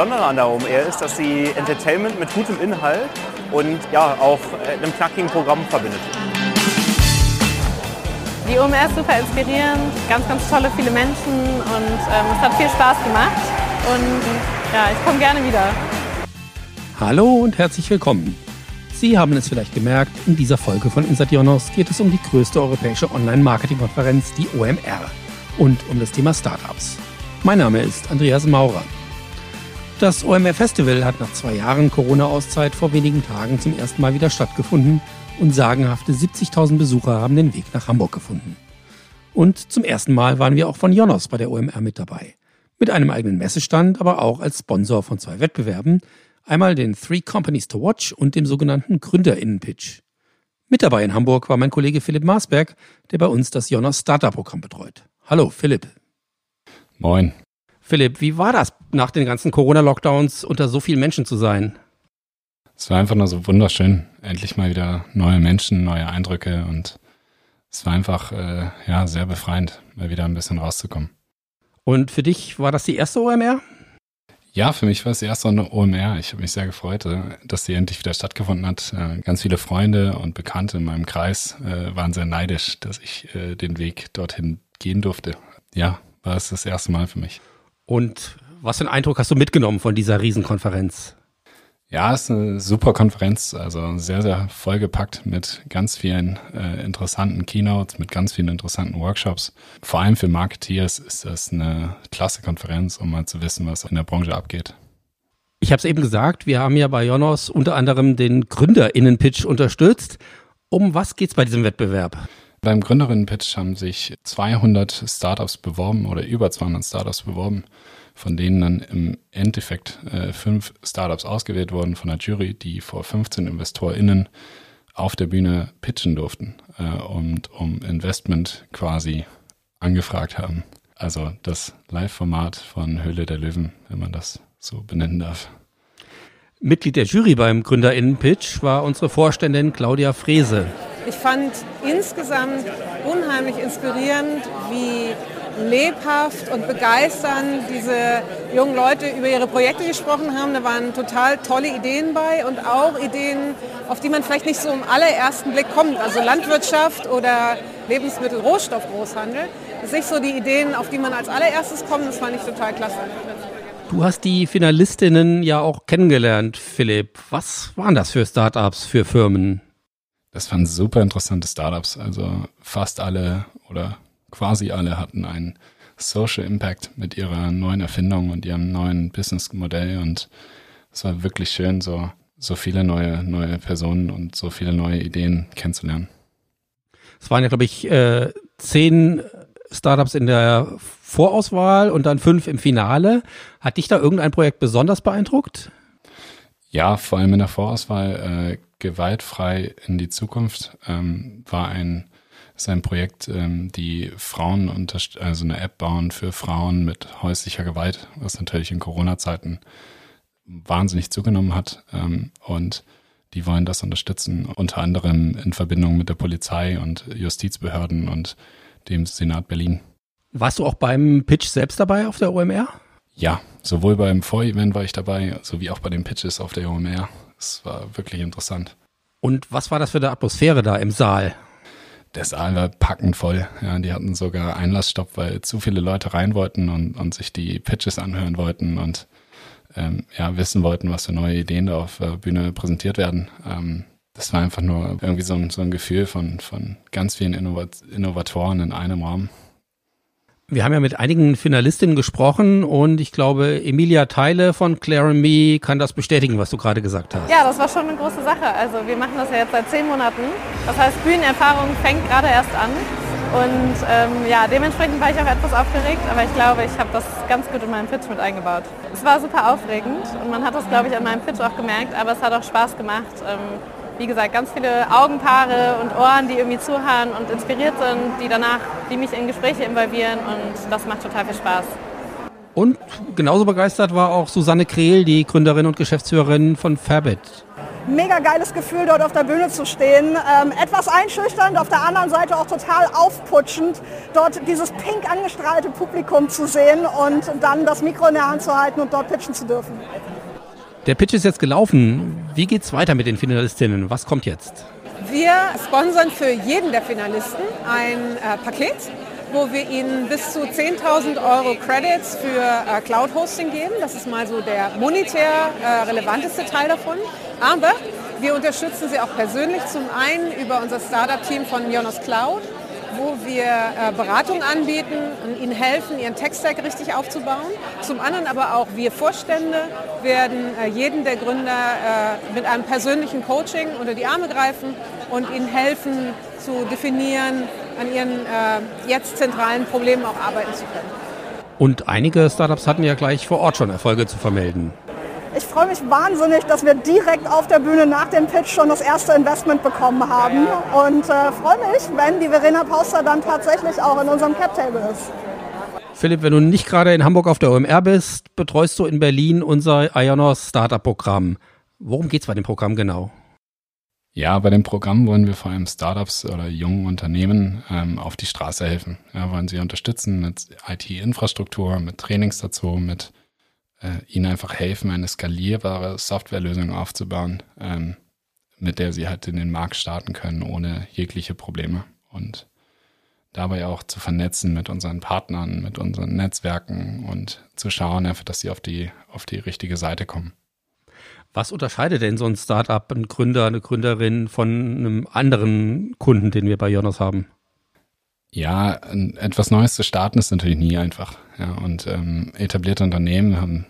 Besondere an der OMR ist, dass sie Entertainment mit gutem Inhalt und ja auch äh, einem knackigen Programm verbindet. Die OMR ist super inspirierend, ganz, ganz tolle, viele Menschen und ähm, es hat viel Spaß gemacht und ja, ich komme gerne wieder. Hallo und herzlich willkommen. Sie haben es vielleicht gemerkt, in dieser Folge von Inside Jonos geht es um die größte europäische Online-Marketing-Konferenz, die OMR, und um das Thema Startups. Mein Name ist Andreas Maurer. Das OMR Festival hat nach zwei Jahren Corona-Auszeit vor wenigen Tagen zum ersten Mal wieder stattgefunden und sagenhafte 70.000 Besucher haben den Weg nach Hamburg gefunden. Und zum ersten Mal waren wir auch von Jonos bei der OMR mit dabei. Mit einem eigenen Messestand, aber auch als Sponsor von zwei Wettbewerben, Einmal den Three Companies to Watch und dem sogenannten Gründerinnen-Pitch. Mit dabei in Hamburg war mein Kollege Philipp Maasberg, der bei uns das Jonas Startup-Programm betreut. Hallo, Philipp. Moin. Philipp, wie war das, nach den ganzen Corona-Lockdowns unter so vielen Menschen zu sein? Es war einfach nur so wunderschön. Endlich mal wieder neue Menschen, neue Eindrücke und es war einfach äh, ja, sehr befreiend, mal wieder ein bisschen rauszukommen. Und für dich war das die erste OMR? Ja, für mich war es erst so eine OMR. Ich habe mich sehr gefreut, äh, dass sie endlich wieder stattgefunden hat. Äh, ganz viele Freunde und Bekannte in meinem Kreis äh, waren sehr neidisch, dass ich den Weg dorthin gehen durfte. Ja, war es das erste Mal für mich. Und was für einen Eindruck hast du mitgenommen von dieser Riesenkonferenz? Ja, es ist eine super Konferenz, also sehr, sehr vollgepackt mit ganz vielen äh, interessanten Keynotes, mit ganz vielen interessanten Workshops. Vor allem für Marketeers ist das eine klasse Konferenz, um mal zu wissen, was in der Branche abgeht. Ich habe es eben gesagt, wir haben ja bei Jonos unter anderem den Gründerinnen-Pitch unterstützt. Um was geht's bei diesem Wettbewerb? Beim Gründerinnen-Pitch haben sich 200 Startups beworben oder über 200 Startups beworben von denen dann im Endeffekt äh, fünf Startups ausgewählt wurden von der Jury, die vor 15 InvestorInnen auf der Bühne pitchen durften äh, und um Investment quasi angefragt haben. Also das Live-Format von Höhle der Löwen, wenn man das so benennen darf. Mitglied der Jury beim GründerInnen-Pitch war unsere Vorständin Claudia Frese. Ich fand insgesamt unheimlich inspirierend, wie lebhaft und begeisternd diese jungen Leute über ihre Projekte gesprochen haben. Da waren total tolle Ideen bei und auch Ideen, auf die man vielleicht nicht so im allerersten Blick kommt. Also Landwirtschaft oder Lebensmittel-Rohstoff-Großhandel. Das sind so die Ideen, auf die man als allererstes kommt. Das fand ich total klasse. Du hast die Finalistinnen ja auch kennengelernt, Philipp. Was waren das für Startups, für Firmen? Das waren super interessante Startups. Also fast alle oder quasi alle hatten einen Social Impact mit ihrer neuen Erfindung und ihrem neuen Businessmodell und es war wirklich schön, so, so viele neue, neue Personen und so viele neue Ideen kennenzulernen. Es waren ja, glaube ich, äh, zehn Startups in der Vorauswahl und dann fünf im Finale. Hat dich da irgendein Projekt besonders beeindruckt? Ja, vor allem in der Vorauswahl äh, gewaltfrei in die Zukunft ähm, war ein ist ein Projekt, ähm, die Frauen also eine App bauen für Frauen mit häuslicher Gewalt, was natürlich in Corona-Zeiten wahnsinnig zugenommen hat. Ähm, und die wollen das unterstützen, unter anderem in Verbindung mit der Polizei und Justizbehörden und dem Senat Berlin. Warst du auch beim Pitch selbst dabei auf der OMR? Ja, sowohl beim Vorevent war ich dabei, sowie auch bei den Pitches auf der OMR. Es war wirklich interessant. Und was war das für eine Atmosphäre da im Saal? der Saal war packend voll. Ja, die hatten sogar Einlassstopp, weil zu viele Leute rein wollten und, und sich die Pitches anhören wollten und ähm, ja, wissen wollten, was für neue Ideen da auf der Bühne präsentiert werden. Ähm, das war einfach nur irgendwie so ein, so ein Gefühl von, von ganz vielen Innovat Innovatoren in einem Raum. Wir haben ja mit einigen Finalistinnen gesprochen und ich glaube, Emilia Teile von Claire Me kann das bestätigen, was du gerade gesagt hast. Ja, das war schon eine große Sache. Also wir machen das ja jetzt seit zehn Monaten. Das heißt, Bühnenerfahrung fängt gerade erst an. Und ähm, ja, dementsprechend war ich auch etwas aufgeregt, aber ich glaube, ich habe das ganz gut in meinen Pitch mit eingebaut. Es war super aufregend und man hat das, glaube ich, an meinem Pitch auch gemerkt, aber es hat auch Spaß gemacht. Ähm, wie gesagt, ganz viele Augenpaare und Ohren, die irgendwie zuhören und inspiriert sind, die danach, die mich in Gespräche involvieren und das macht total viel Spaß. Und genauso begeistert war auch Susanne Krehl, die Gründerin und Geschäftsführerin von Fabit. mega geiles Gefühl, dort auf der Bühne zu stehen. Ähm, etwas einschüchternd, auf der anderen Seite auch total aufputschend, dort dieses pink angestrahlte Publikum zu sehen und dann das Mikro in der Hand zu halten und dort pitchen zu dürfen. Der Pitch ist jetzt gelaufen. Wie geht's weiter mit den Finalistinnen? Was kommt jetzt? Wir sponsern für jeden der Finalisten ein äh, Paket, wo wir ihnen bis zu 10.000 Euro Credits für äh, Cloud Hosting geben. Das ist mal so der monetär äh, relevanteste Teil davon. Aber wir unterstützen sie auch persönlich zum einen über unser Startup-Team von Jonas Cloud wo wir äh, Beratung anbieten und ihnen helfen, ihren Tech-Stack richtig aufzubauen. Zum anderen aber auch wir Vorstände werden äh, jeden der Gründer äh, mit einem persönlichen Coaching unter die Arme greifen und ihnen helfen zu definieren, an ihren äh, jetzt zentralen Problemen auch arbeiten zu können. Und einige Startups hatten ja gleich vor Ort schon Erfolge zu vermelden. Ich freue mich wahnsinnig, dass wir direkt auf der Bühne nach dem Pitch schon das erste Investment bekommen haben und äh, freue mich, wenn die Verena Pauster dann tatsächlich auch in unserem Cap Table ist. Philipp, wenn du nicht gerade in Hamburg auf der OMR bist, betreust du in Berlin unser Ionos Startup Programm. Worum geht es bei dem Programm genau? Ja, bei dem Programm wollen wir vor allem Startups oder jungen Unternehmen ähm, auf die Straße helfen. Ja, wollen sie unterstützen mit IT-Infrastruktur, mit Trainings dazu, mit äh, ihnen einfach helfen, eine skalierbare Softwarelösung aufzubauen, ähm, mit der sie halt in den Markt starten können, ohne jegliche Probleme. Und dabei auch zu vernetzen mit unseren Partnern, mit unseren Netzwerken und zu schauen einfach, dass sie auf die, auf die richtige Seite kommen. Was unterscheidet denn so ein Startup, ein Gründer, eine Gründerin von einem anderen Kunden, den wir bei Jonas haben? Ja, etwas Neues zu starten ist natürlich nie einfach. Ja, und ähm, etablierte Unternehmen haben,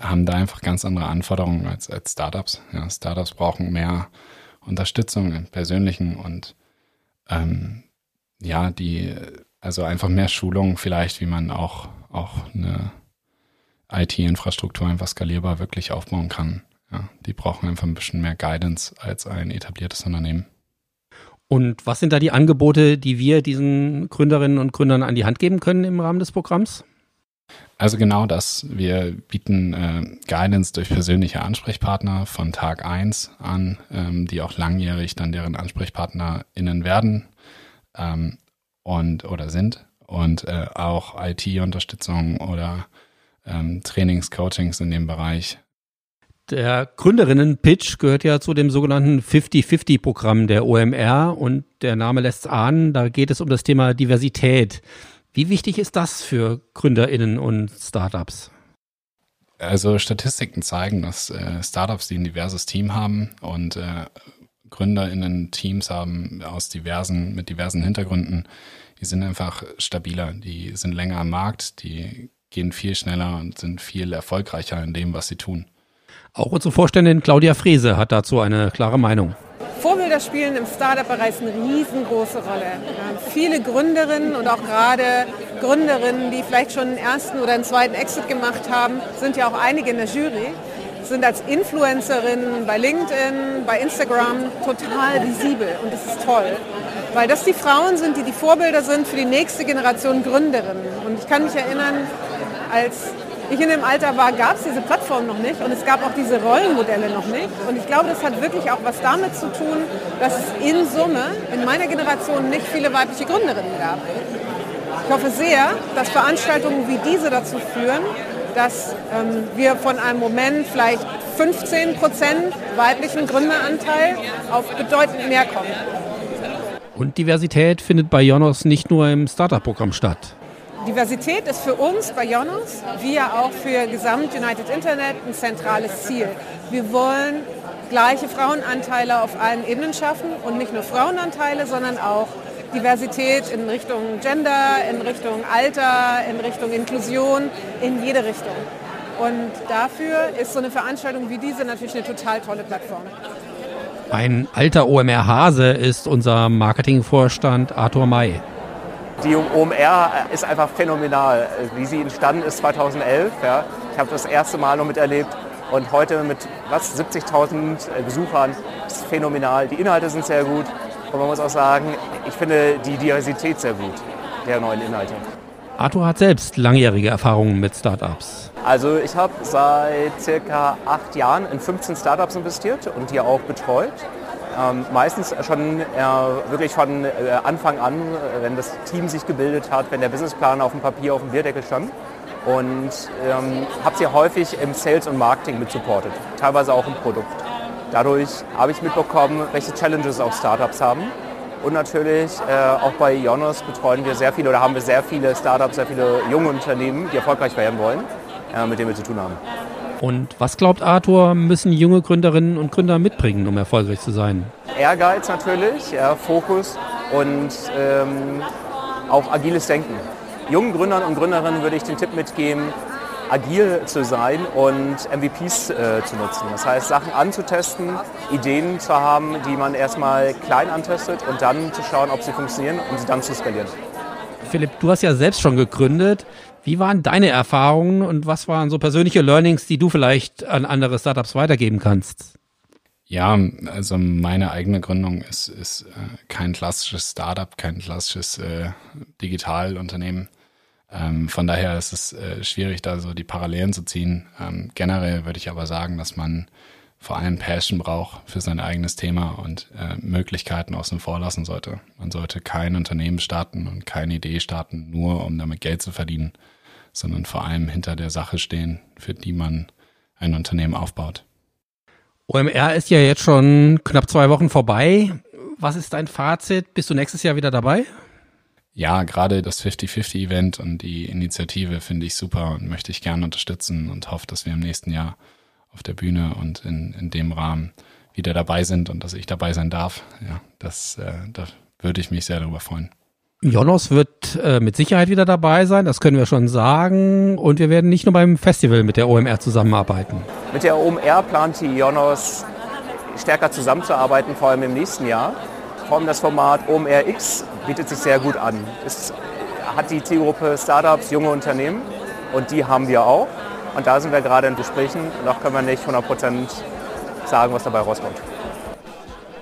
haben da einfach ganz andere Anforderungen als, als Startups. Ja, Startups brauchen mehr Unterstützung im Persönlichen und ähm, ja, die, also einfach mehr Schulung vielleicht, wie man auch, auch eine IT-Infrastruktur einfach skalierbar wirklich aufbauen kann. Ja, die brauchen einfach ein bisschen mehr Guidance als ein etabliertes Unternehmen. Und was sind da die Angebote, die wir diesen Gründerinnen und Gründern an die Hand geben können im Rahmen des Programms? Also genau das. Wir bieten äh, Guidance durch persönliche Ansprechpartner von Tag 1 an, ähm, die auch langjährig dann deren AnsprechpartnerInnen werden ähm, und oder sind und äh, auch IT-Unterstützung oder ähm, Trainings, Coachings in dem Bereich der Gründerinnen-Pitch gehört ja zu dem sogenannten 50-50-Programm der OMR und der Name lässt ahnen, da geht es um das Thema Diversität. Wie wichtig ist das für GründerInnen und Startups? Also Statistiken zeigen, dass äh, Startups, die ein diverses Team haben und äh, GründerInnen Teams haben aus diversen, mit diversen Hintergründen, die sind einfach stabiler, die sind länger am Markt, die gehen viel schneller und sind viel erfolgreicher in dem, was sie tun. Auch unsere Vorständin Claudia Frese hat dazu eine klare Meinung. Vorbilder spielen im Startup-Bereich eine riesengroße Rolle. Viele Gründerinnen und auch gerade Gründerinnen, die vielleicht schon einen ersten oder einen zweiten Exit gemacht haben, sind ja auch einige in der Jury, sind als Influencerinnen bei LinkedIn, bei Instagram total visibel und das ist toll. Weil das die Frauen sind, die die Vorbilder sind für die nächste Generation Gründerinnen. Und ich kann mich erinnern, als ich in dem Alter war, gab es diese Plattform noch nicht und es gab auch diese Rollenmodelle noch nicht. Und ich glaube, das hat wirklich auch was damit zu tun, dass es in Summe in meiner Generation nicht viele weibliche Gründerinnen gab. Ich hoffe sehr, dass Veranstaltungen wie diese dazu führen, dass ähm, wir von einem Moment vielleicht 15 Prozent weiblichen Gründeranteil auf bedeutend mehr kommen. Und Diversität findet bei Jonos nicht nur im Startup-Programm statt. Diversität ist für uns bei Jonas, wie ja auch für Gesamt United Internet, ein zentrales Ziel. Wir wollen gleiche Frauenanteile auf allen Ebenen schaffen und nicht nur Frauenanteile, sondern auch Diversität in Richtung Gender, in Richtung Alter, in Richtung Inklusion, in jede Richtung. Und dafür ist so eine Veranstaltung wie diese natürlich eine total tolle Plattform. Ein alter OMR-Hase ist unser Marketingvorstand Arthur May. Die OMR ist einfach phänomenal, wie sie entstanden ist 2011. Ja. Ich habe das erste Mal noch miterlebt und heute mit was 70.000 Besuchern ist phänomenal. Die Inhalte sind sehr gut und man muss auch sagen, ich finde die Diversität sehr gut der neuen Inhalte. Arthur hat selbst langjährige Erfahrungen mit Startups. Also ich habe seit circa acht Jahren in 15 Startups investiert und die auch betreut. Ähm, meistens schon äh, wirklich von äh, Anfang an, äh, wenn das Team sich gebildet hat, wenn der Businessplan auf dem Papier auf dem Bierdeckel stand. Und ähm, habe sie häufig im Sales und Marketing mit supportet, teilweise auch im Produkt. Dadurch habe ich mitbekommen, welche Challenges auch Startups haben. Und natürlich äh, auch bei Jonas betreuen wir sehr viele oder haben wir sehr viele Startups, sehr viele junge Unternehmen, die erfolgreich werden wollen, äh, mit denen wir zu tun haben. Und was glaubt Arthur, müssen junge Gründerinnen und Gründer mitbringen, um erfolgreich zu sein? Ehrgeiz natürlich, ja, Fokus und ähm, auch agiles Denken. Jungen Gründern und Gründerinnen würde ich den Tipp mitgeben, agil zu sein und MVPs äh, zu nutzen. Das heißt, Sachen anzutesten, Ideen zu haben, die man erstmal klein antestet und dann zu schauen, ob sie funktionieren und sie dann zu skalieren. Philipp, du hast ja selbst schon gegründet. Wie waren deine Erfahrungen und was waren so persönliche Learnings, die du vielleicht an andere Startups weitergeben kannst? Ja, also meine eigene Gründung ist, ist äh, kein klassisches Startup, kein klassisches äh, Digitalunternehmen. Ähm, von daher ist es äh, schwierig, da so die Parallelen zu ziehen. Ähm, generell würde ich aber sagen, dass man vor allem Passion braucht für sein eigenes Thema und äh, Möglichkeiten außen vor lassen sollte. Man sollte kein Unternehmen starten und keine Idee starten, nur um damit Geld zu verdienen, sondern vor allem hinter der Sache stehen, für die man ein Unternehmen aufbaut. OMR ist ja jetzt schon knapp zwei Wochen vorbei. Was ist dein Fazit? Bist du nächstes Jahr wieder dabei? ja, gerade das 50-50-Event und die Initiative finde ich super und möchte ich gerne unterstützen und hoffe, dass wir im nächsten Jahr auf der Bühne und in, in dem Rahmen wieder dabei sind und dass ich dabei sein darf. Ja, das, äh, da würde ich mich sehr darüber freuen. Jonos wird äh, mit Sicherheit wieder dabei sein, das können wir schon sagen. Und wir werden nicht nur beim Festival mit der OMR zusammenarbeiten. Mit der OMR plant die Jonos stärker zusammenzuarbeiten, vor allem im nächsten Jahr. Vor allem das Format OMRX bietet sich sehr gut an. Es hat die Zielgruppe Startups, junge Unternehmen und die haben wir auch. Und da sind wir gerade in Gesprächen. Noch können wir nicht 100% sagen, was dabei rauskommt.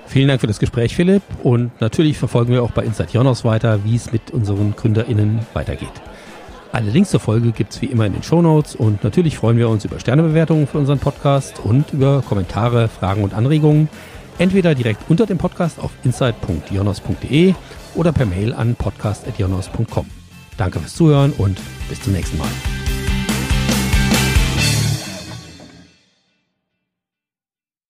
Vielen Dank für das Gespräch, Philipp. Und natürlich verfolgen wir auch bei Inside Jonas weiter, wie es mit unseren GründerInnen weitergeht. Alle Links zur Folge gibt es wie immer in den Show Notes und natürlich freuen wir uns über Sternebewertungen für unseren Podcast und über Kommentare, Fragen und Anregungen. Entweder direkt unter dem Podcast auf insight.jonas.de oder per Mail an podcast.jonas.com. Danke fürs Zuhören und bis zum nächsten Mal.